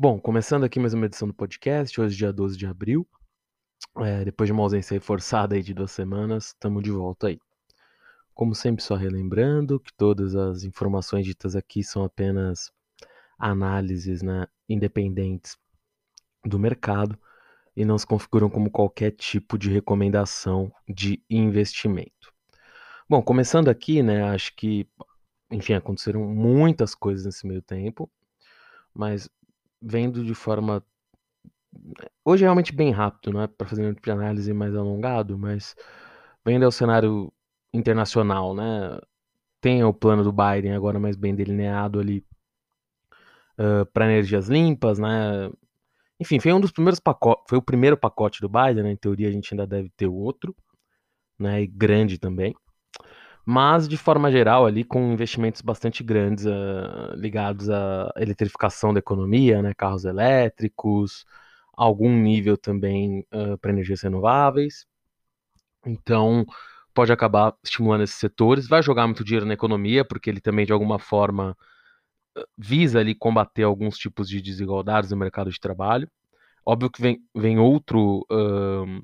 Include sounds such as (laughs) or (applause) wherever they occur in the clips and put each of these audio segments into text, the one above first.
Bom, começando aqui mais uma edição do podcast, hoje dia 12 de abril. É, depois de uma ausência forçada aí de duas semanas, estamos de volta aí. Como sempre, só relembrando que todas as informações ditas aqui são apenas análises né, independentes do mercado e não se configuram como qualquer tipo de recomendação de investimento. Bom, começando aqui, né, acho que, enfim, aconteceram muitas coisas nesse meio tempo, mas vendo de forma. Hoje é realmente bem rápido, não é para fazer um tipo de análise mais alongado, mas vendo o cenário internacional, né? Tem o plano do Biden agora mais bem delineado ali uh, para energias limpas, né? Enfim, foi um dos primeiros pacotes, foi o primeiro pacote do Biden, né? Em teoria a gente ainda deve ter outro, né? E grande também mas de forma geral ali com investimentos bastante grandes uh, ligados à eletrificação da economia, né, carros elétricos, algum nível também uh, para energias renováveis. Então pode acabar estimulando esses setores, vai jogar muito dinheiro na economia porque ele também de alguma forma visa ali combater alguns tipos de desigualdades no mercado de trabalho. Óbvio que vem, vem outro uh,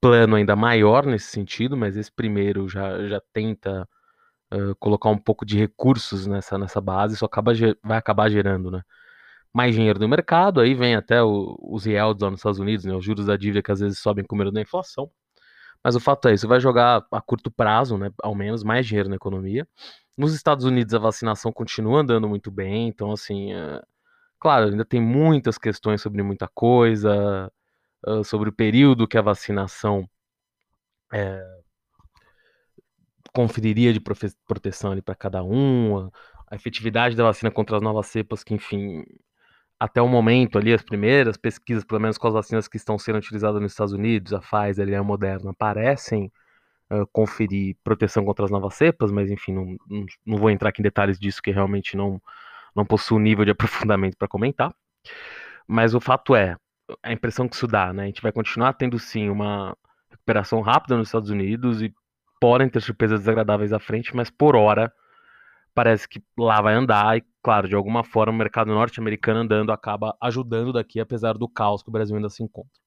plano ainda maior nesse sentido, mas esse primeiro já, já tenta uh, colocar um pouco de recursos nessa, nessa base, isso acaba, vai acabar gerando, né? Mais dinheiro no mercado, aí vem até o, os yields lá nos Estados Unidos, né? Os juros da dívida que às vezes sobem com medo da inflação. Mas o fato é, isso vai jogar a curto prazo, né? Ao menos mais dinheiro na economia. Nos Estados Unidos a vacinação continua andando muito bem, então assim, é... claro, ainda tem muitas questões sobre muita coisa, sobre o período que a vacinação é, conferiria de proteção para cada um, a, a efetividade da vacina contra as novas cepas, que enfim, até o momento ali, as primeiras pesquisas, pelo menos com as vacinas que estão sendo utilizadas nos Estados Unidos, a Pfizer e a Moderna, parecem uh, conferir proteção contra as novas cepas, mas enfim, não, não, não, vou entrar aqui em detalhes disso, que realmente não, não possuo nível de (laughs) aprofundamento para comentar. Mas o fato é, a impressão que isso dá, né? A gente vai continuar tendo sim uma recuperação rápida nos Estados Unidos e podem ter surpresas desagradáveis à frente, mas por hora parece que lá vai andar e, claro, de alguma forma o mercado norte-americano andando acaba ajudando daqui, apesar do caos que o Brasil ainda se encontra.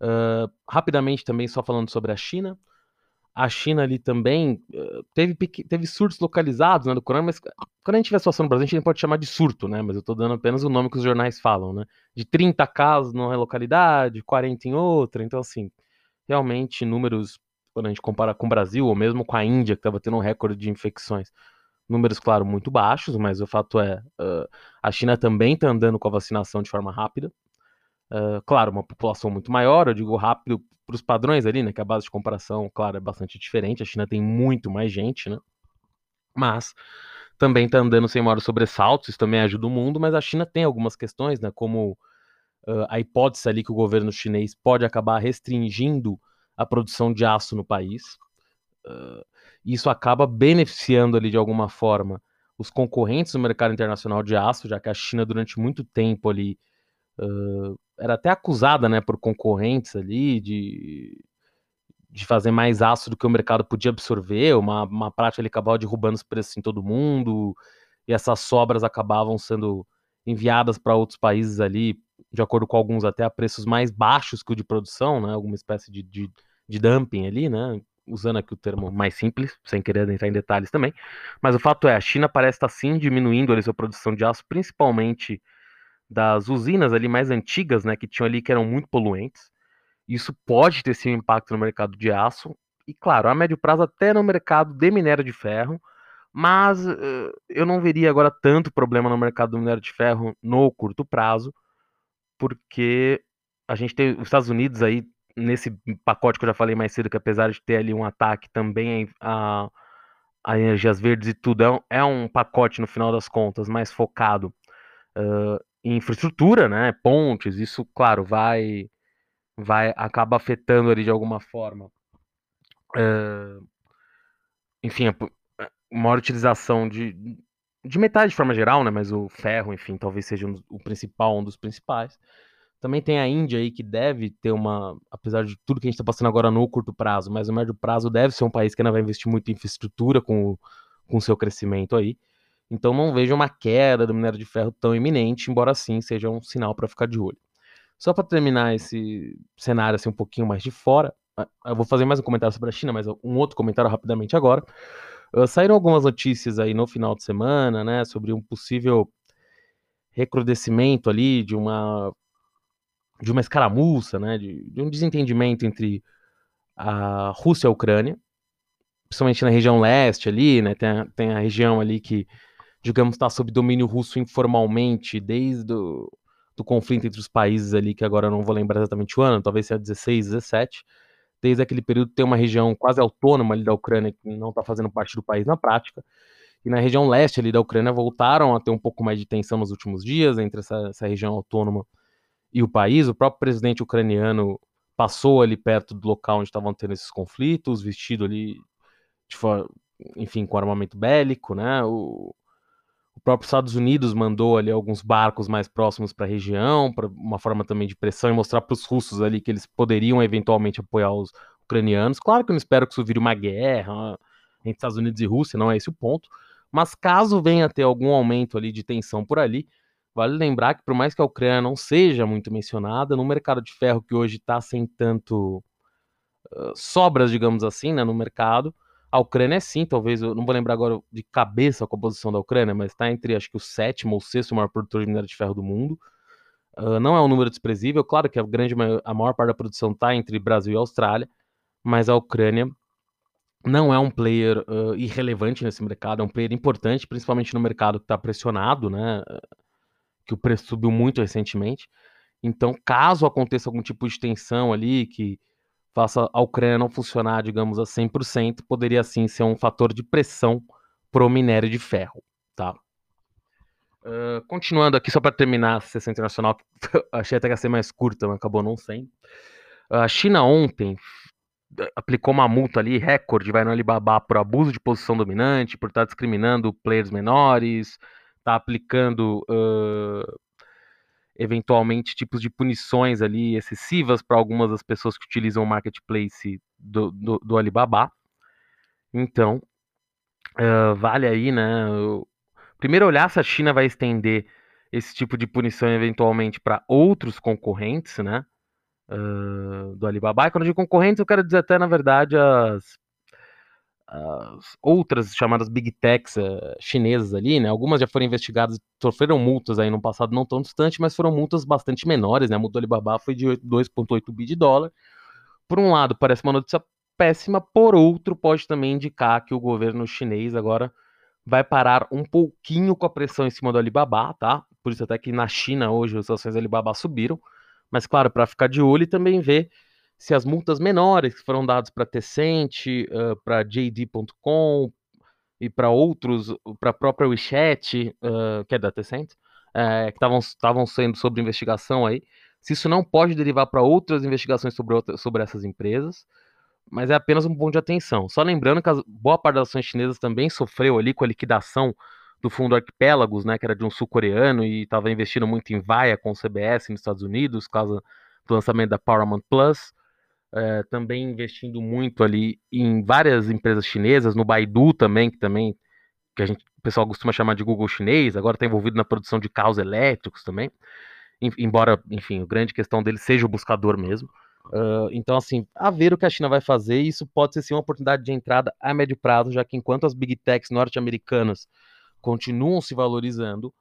Uh, rapidamente também, só falando sobre a China, a China ali também uh, teve, teve surtos localizados né, do corona, mas quando a gente tiver situação no Brasil, a gente pode chamar de surto, né? Mas eu estou dando apenas o nome que os jornais falam, né? De 30 casos numa localidade, 40 em outra. Então, assim, realmente números, quando a gente compara com o Brasil, ou mesmo com a Índia, que estava tendo um recorde de infecções, números, claro, muito baixos, mas o fato é, a China também está andando com a vacinação de forma rápida. Claro, uma população muito maior, eu digo rápido para os padrões ali, né? Que a base de comparação, claro, é bastante diferente. A China tem muito mais gente, né? Mas também está andando sem maiores sobressaltos, isso também ajuda o mundo, mas a China tem algumas questões, né? Como uh, a hipótese ali que o governo chinês pode acabar restringindo a produção de aço no país. Uh, isso acaba beneficiando ali de alguma forma os concorrentes no mercado internacional de aço, já que a China durante muito tempo ali uh, era até acusada, né, por concorrentes ali de, de fazer mais aço do que o mercado podia absorver, uma, uma prática ele acabava derrubando os preços em todo mundo, e essas sobras acabavam sendo enviadas para outros países ali, de acordo com alguns até a preços mais baixos que o de produção, né, alguma espécie de, de, de dumping ali, né, usando aqui o termo mais simples, sem querer entrar em detalhes também, mas o fato é, a China parece estar sim diminuindo ali sua produção de aço, principalmente das usinas ali mais antigas, né, que tinham ali que eram muito poluentes. Isso pode ter um impacto no mercado de aço e, claro, a médio prazo até no mercado de minério de ferro, mas uh, eu não veria agora tanto problema no mercado do minério de ferro no curto prazo, porque a gente tem os Estados Unidos aí nesse pacote que eu já falei mais cedo, que apesar de ter ali um ataque também a, a energias verdes e tudo, é um, é um pacote no final das contas mais focado uh, infraestrutura, né, pontes, isso, claro, vai vai acaba afetando ali de alguma forma. Uh, enfim, a, maior utilização de, de metais de forma geral, né, mas o ferro, enfim, talvez seja um, o principal, um dos principais. Também tem a Índia aí que deve ter uma, apesar de tudo que a gente está passando agora no curto prazo, mas no médio prazo deve ser um país que ainda vai investir muito em infraestrutura com o com seu crescimento aí. Então não vejo uma queda do minério de ferro tão iminente, embora sim seja um sinal para ficar de olho. Só para terminar esse cenário assim um pouquinho mais de fora, eu vou fazer mais um comentário sobre a China, mas um outro comentário rapidamente agora. Uh, saíram algumas notícias aí no final de semana, né, sobre um possível recrudescimento ali de uma de uma escaramuça, né, de, de um desentendimento entre a Rússia e a Ucrânia, principalmente na região leste ali, né, tem a, tem a região ali que, digamos, está sob domínio russo informalmente desde o do conflito entre os países ali, que agora eu não vou lembrar exatamente o ano, talvez seja 16, 17, desde aquele período tem uma região quase autônoma ali da Ucrânia que não está fazendo parte do país na prática, e na região leste ali da Ucrânia voltaram a ter um pouco mais de tensão nos últimos dias entre essa, essa região autônoma e o país. O próprio presidente ucraniano passou ali perto do local onde estavam tendo esses conflitos, vestido ali, de enfim, com armamento bélico, né? O próprio Estados Unidos mandou ali alguns barcos mais próximos para a região, para uma forma também de pressão e mostrar para os russos ali que eles poderiam eventualmente apoiar os ucranianos. Claro que eu não espero que isso vire uma guerra entre Estados Unidos e Rússia, não é esse o ponto. Mas caso venha a ter algum aumento ali de tensão por ali, Vale lembrar que, por mais que a Ucrânia não seja muito mencionada, no mercado de ferro que hoje está sem tanto uh, sobras, digamos assim, né, no mercado, a Ucrânia é sim, talvez, eu não vou lembrar agora de cabeça a composição da Ucrânia, mas está entre acho que o sétimo ou sexto maior produtor de minério de ferro do mundo. Uh, não é um número desprezível, claro que a grande a maior parte da produção está entre Brasil e Austrália, mas a Ucrânia não é um player uh, irrelevante nesse mercado, é um player importante, principalmente no mercado que está pressionado, né? que o preço subiu muito recentemente. Então, caso aconteça algum tipo de tensão ali que faça a Ucrânia não funcionar, digamos, a 100%, poderia sim ser um fator de pressão para o minério de ferro, tá? Uh, continuando aqui, só para terminar a sessão internacional, (laughs) achei até que ia ser mais curta, mas acabou não sendo. A China ontem aplicou uma multa ali, recorde, vai no Alibaba por abuso de posição dominante, por estar discriminando players menores, está aplicando eventualmente tipos de punições ali excessivas para algumas das pessoas que utilizam o marketplace do, do, do Alibaba. Então, uh, vale aí, né? Primeiro olhar se a China vai estender esse tipo de punição eventualmente para outros concorrentes, né? Uh, do Alibaba. E quando eu digo concorrentes, eu quero dizer até, na verdade, as as outras chamadas big techs uh, chinesas ali, né? Algumas já foram investigadas, sofreram multas aí no passado não tão distante, mas foram multas bastante menores, né? A multa Alibaba foi de 2,8 bi de dólar. Por um lado, parece uma notícia péssima, por outro, pode também indicar que o governo chinês agora vai parar um pouquinho com a pressão em cima do Alibaba, tá? Por isso até que na China hoje as ações do Alibaba subiram. Mas claro, para ficar de olho e também ver se as multas menores que foram dadas para Tencent, uh, para JD.com e para outros, para a própria WeChat, uh, que é da Tencent, uh, que estavam sendo sobre investigação aí, se isso não pode derivar para outras investigações sobre, outra, sobre essas empresas, mas é apenas um ponto de atenção. Só lembrando que a boa parte das ações chinesas também sofreu ali com a liquidação do fundo Arquipélagos, né, que era de um sul-coreano e estava investindo muito em vaia com o CBS nos Estados Unidos, por causa do lançamento da Paramount Plus é, também investindo muito ali em várias empresas chinesas, no Baidu também, que também que a gente, o pessoal costuma chamar de Google chinês, agora está envolvido na produção de carros elétricos também, embora, enfim, a grande questão dele seja o buscador mesmo. Uh, então, assim, a ver o que a China vai fazer, isso pode ser sim uma oportunidade de entrada a médio prazo, já que enquanto as big techs norte-americanas continuam se valorizando,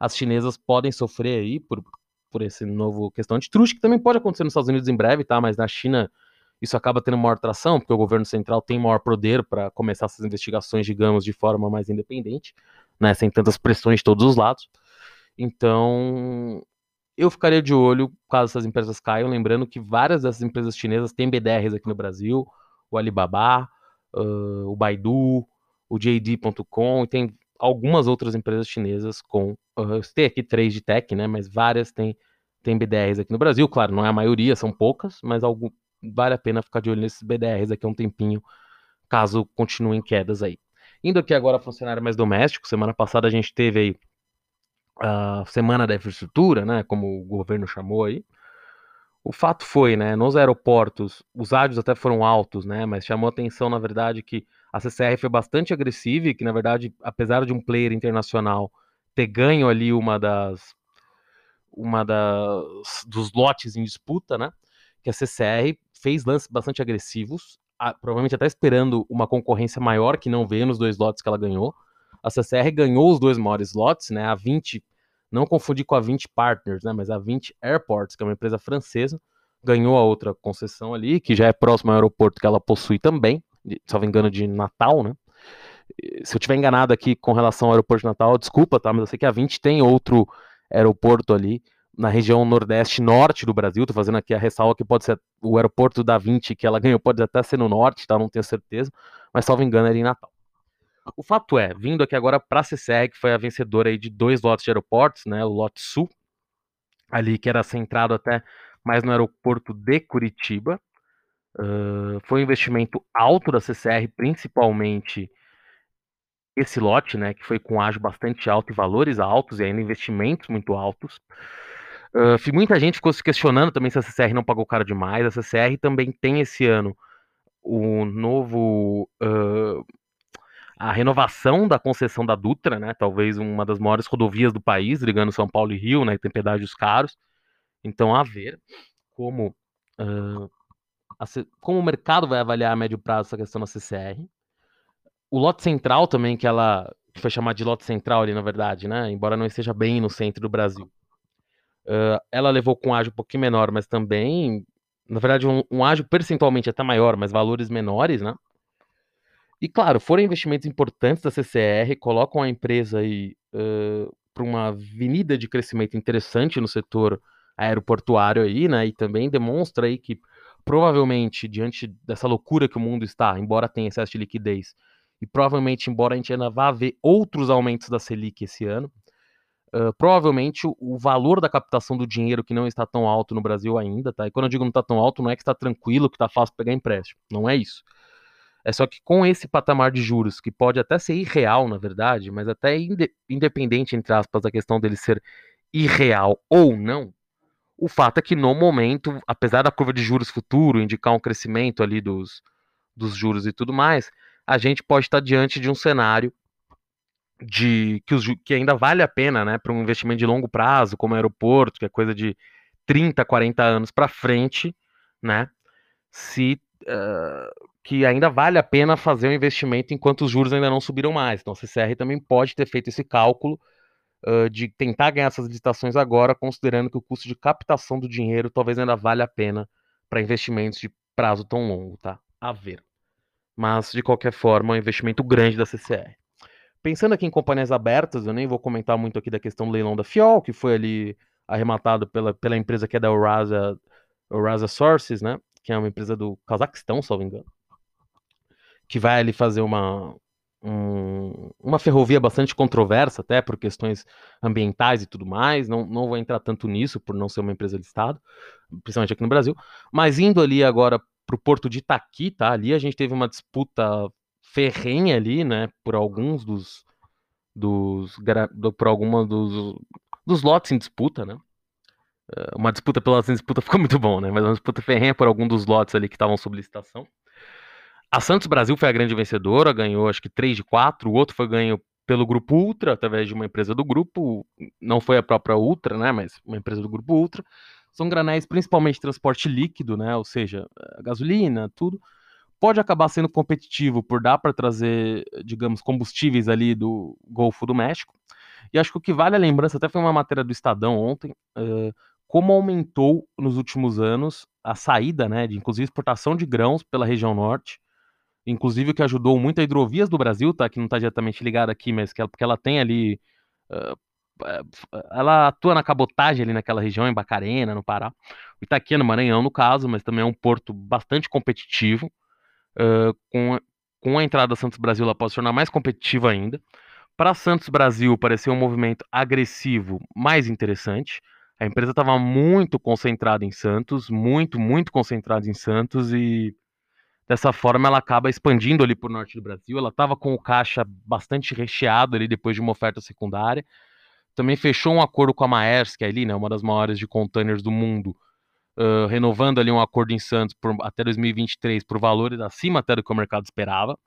as chinesas podem sofrer aí por, por esse novo questão de truste, que também pode acontecer nos Estados Unidos em breve, tá? Mas na China isso acaba tendo maior tração, porque o governo central tem maior poder para começar essas investigações, digamos, de forma mais independente, né, sem tantas pressões de todos os lados. Então, eu ficaria de olho caso essas empresas caiam, lembrando que várias dessas empresas chinesas têm BDRs aqui no Brasil, o Alibaba, uh, o Baidu, o JD.com, e tem algumas outras empresas chinesas com. Uh, tem aqui três de tech, né? Mas várias têm, têm BDRs aqui no Brasil. Claro, não é a maioria, são poucas, mas algum, vale a pena ficar de olho nesses BDRs aqui um tempinho, caso continuem quedas aí. Indo aqui agora para o cenário mais doméstico, semana passada a gente teve aí a Semana da Infraestrutura, né, como o governo chamou aí. O fato foi, né, nos aeroportos, os áudios até foram altos, né, mas chamou atenção, na verdade, que A CCR foi bastante agressiva e que, na verdade, apesar de um player internacional ter ganho ali uma das uma das dos lotes em disputa, né? Que a CCR fez lances bastante agressivos, a, provavelmente até esperando uma concorrência maior que não veio nos dois lotes que ela ganhou. A CCR ganhou os dois maiores lotes, né? A 20, não confundir com a 20 Partners, né? Mas a 20 Airports, que é uma empresa francesa, ganhou a outra concessão ali, que já é próximo ao aeroporto que ela possui também, me engano, de Natal, né? Se eu tiver enganado aqui com relação ao aeroporto de Natal, desculpa, tá? Mas eu sei que a 20 tem outro aeroporto ali na região nordeste norte do Brasil. Tô fazendo aqui a ressalva que pode ser o aeroporto da 20 que ela ganhou, pode até ser no norte, tá? Não tenho certeza, mas salvo engano, é ali em Natal. O fato é, vindo aqui agora para a CCR, que foi a vencedora aí de dois lotes de aeroportos, né? O lote sul, ali que era centrado até mais no aeroporto de Curitiba. Uh, foi um investimento alto da CCR, principalmente esse lote, né, que foi com ágio bastante alto e valores altos e ainda investimentos muito altos. Uh, muita gente ficou se questionando também se a CCR não pagou caro demais. A CCR também tem esse ano o novo. Uh, a renovação da concessão da Dutra, né? Talvez uma das maiores rodovias do país, ligando São Paulo e Rio, né? Tem pedágios caros. Então, a ver como, uh, a, como o mercado vai avaliar a médio prazo essa questão da CCR. O lote central também, que ela que foi chamado de lote central ali, na verdade, né? Embora não esteja bem no centro do Brasil. Uh, ela levou com ágio um pouquinho menor, mas também, na verdade, um, um ágio percentualmente até maior, mas valores menores, né? E claro, foram investimentos importantes da CCR, colocam a empresa aí uh, para uma avenida de crescimento interessante no setor aeroportuário aí, né? E também demonstra aí que provavelmente diante dessa loucura que o mundo está, embora tenha excesso de liquidez, e provavelmente embora a gente ainda vá ver outros aumentos da Selic esse ano, Uh, provavelmente o, o, valor da captação do dinheiro que não está tão alto no Brasil ainda, tá? E quando eu digo não está tão alto, não é que está tranquilo, que está fácil pegar empréstimo. Não é isso. É só que com esse patamar de juros, que pode até ser irreal, na verdade, mas até inde independente, entre aspas, da questão dele ser irreal ou não, o fato é que no momento, apesar da curva de juros futuro indicar um crescimento ali dos, dos juros e tudo mais, a gente pode estar diante de um cenário de que, os, que ainda vale a pena, né, para um investimento de longo prazo, como aeroporto, que é coisa de 30, 40 anos para frente, né, se uh, que ainda vale a pena fazer um investimento enquanto os juros ainda não subiram mais. Então, a CCR também pode ter feito esse cálculo uh, de tentar ganhar essas licitações agora, considerando que o custo de captação do dinheiro talvez ainda valha a pena para investimentos de prazo tão longo, tá? A ver. Mas, de qualquer forma, é um investimento grande da CCR. Pensando aqui em companhias abertas, eu nem vou comentar muito aqui da questão do leilão da Fiol, que foi ali arrematado pela, pela empresa que é da Eurasia, Eurasia Sources, né? Que é uma empresa do Cazaquistão, se não me engano. Que vai ali fazer uma, um, uma ferrovia bastante controversa, até por questões ambientais e tudo mais. Não, não vou entrar tanto nisso, por não ser uma empresa de Estado, principalmente aqui no Brasil. Mas indo ali agora para o porto de Itaqui, tá? Ali a gente teve uma disputa ferrenha ali, né, por alguns dos dos por alguma dos dos lotes em disputa, né? Eh, uma disputa pela disputa (laughs) ficou muito bom, né? Mas uma disputa ferrenha por algum dos lotes ali que estavam sob licitação. A Santos Brasil foi a grande vencedora, ganhou acho que 3 de 4, o outro foi ganho pelo grupo Ultra, através de uma empresa do grupo, não foi a própria Ultra, né, mas uma empresa do grupo Ultra. São granéis principalmente transporte líquido, né, ou seja, eh, gasolina, tudo pode acabar sendo competitivo por dar para trazer, digamos, combustíveis ali do Golfo do México. E acho que o que vale a lembrança, até foi uma matéria do Estadão ontem, uh, como aumentou nos últimos anos a saída, né, de inclusive exportação de grãos pela região norte, inclusive o que ajudou muito a hidrovias do Brasil, tá, que não está diretamente ligada aqui, mas que ela, porque ela tem ali uh, ela atua na cabotagem ali naquela região, em Bacarena, no Pará. Itaquia, no Maranhão, no caso, mas também é um porto bastante competitivo uh, com, com a entrada da Santos Brasil, ela pode se tornar mais competitiva ainda. Para Santos Brasil, pareceu um movimento agressivo mais interessante. A empresa estava muito concentrada em Santos, muito, muito concentrada em Santos e dessa forma ela acaba expandindo ali para o norte do Brasil. Ela estava com o caixa bastante recheado ali depois de uma oferta secundária. Também fechou um acordo com a Maersk ali, né, uma das maiores de containers do mundo, uh, renovando ali um acordo em Santos por, até 2023 por valores acima até do que o mercado esperava.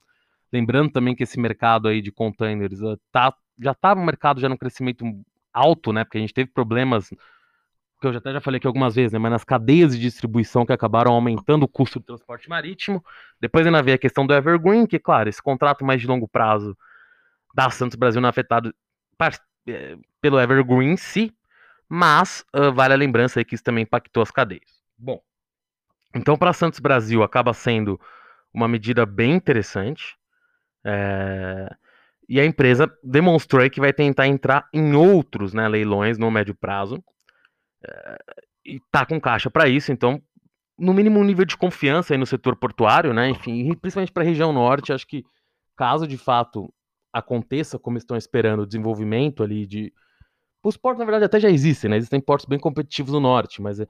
Lembrando também que esse mercado aí de containers uh, tá, já está no mercado já no crescimento alto, né? Porque a gente teve problemas que eu já até já falei aqui algumas vezes, né, mas nas cadeias de distribuição que acabaram aumentando o custo do transporte marítimo. Depois ainda veio a questão do Evergreen, que, claro, esse contrato mais de longo prazo da Santos Brasil não é afetado é, pelo Evergreen em si, mas uh, vale a lembrança aí que isso também impactou as cadeias. Bom, então para Santos Brasil acaba sendo uma medida bem interessante. É, e a empresa demonstrou que vai tentar entrar em outros né, leilões no médio prazo. É, e tá com caixa para isso, então, no mínimo um nível de confiança aí no setor portuário, né? Enfim, principalmente para a região norte, acho que caso de fato aconteça como estão esperando o desenvolvimento ali de os portos na verdade até já existem, né? Existem portos bem competitivos no norte, mas é,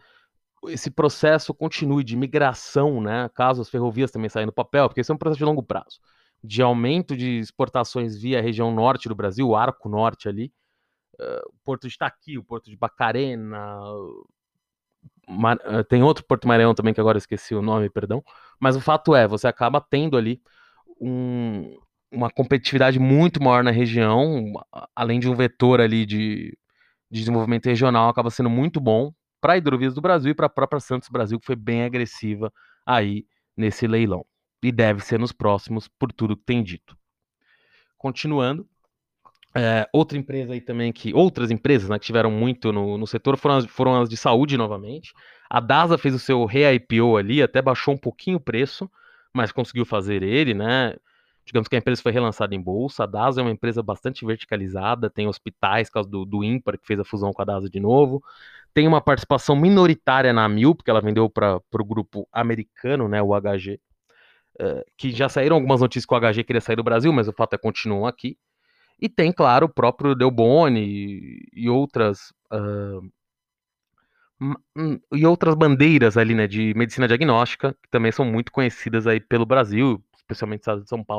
esse processo continue de migração, né? Caso as ferrovias também saiam do papel, porque esse é um processo de longo prazo, de aumento de exportações via região norte do Brasil, o arco norte ali, uh, o porto de Itaqui, o porto de Bacarena, Mar... Uh, tem outro Porto Maranhão também que agora esqueci o nome, perdão. Mas o fato é, você acaba tendo ali um, uma competitividade muito maior na região, além de um vetor ali de, de desenvolvimento regional, acaba sendo muito bom para a Hidrovias do Brasil e para a própria Santos Brasil, que foi bem agressiva aí nesse leilão. E deve ser nos próximos, por tudo que tem dito. Continuando, é, outra empresa aí também que. Outras empresas né, que tiveram muito no, no setor foram as, foram as de saúde novamente. A DASA fez o seu re-IPO ali, até baixou um pouquinho o preço, mas conseguiu fazer ele, né? Digamos que a empresa foi relançada em bolsa. A DASA é uma empresa bastante verticalizada, tem hospitais, por causa do, do Ímpar, que fez a fusão com a DASA de novo. Tem uma participação minoritária na Mil, porque ela vendeu para o grupo americano, né, o HG, uh, que já saíram algumas notícias que o HG queria sair do Brasil, mas o fato é que continuam aqui. E tem, claro, o próprio Delboni e, e outras. Uh, e outras bandeiras ali, né, de medicina diagnóstica, que também são muito conhecidas aí pelo Brasil, especialmente estado de São Paulo.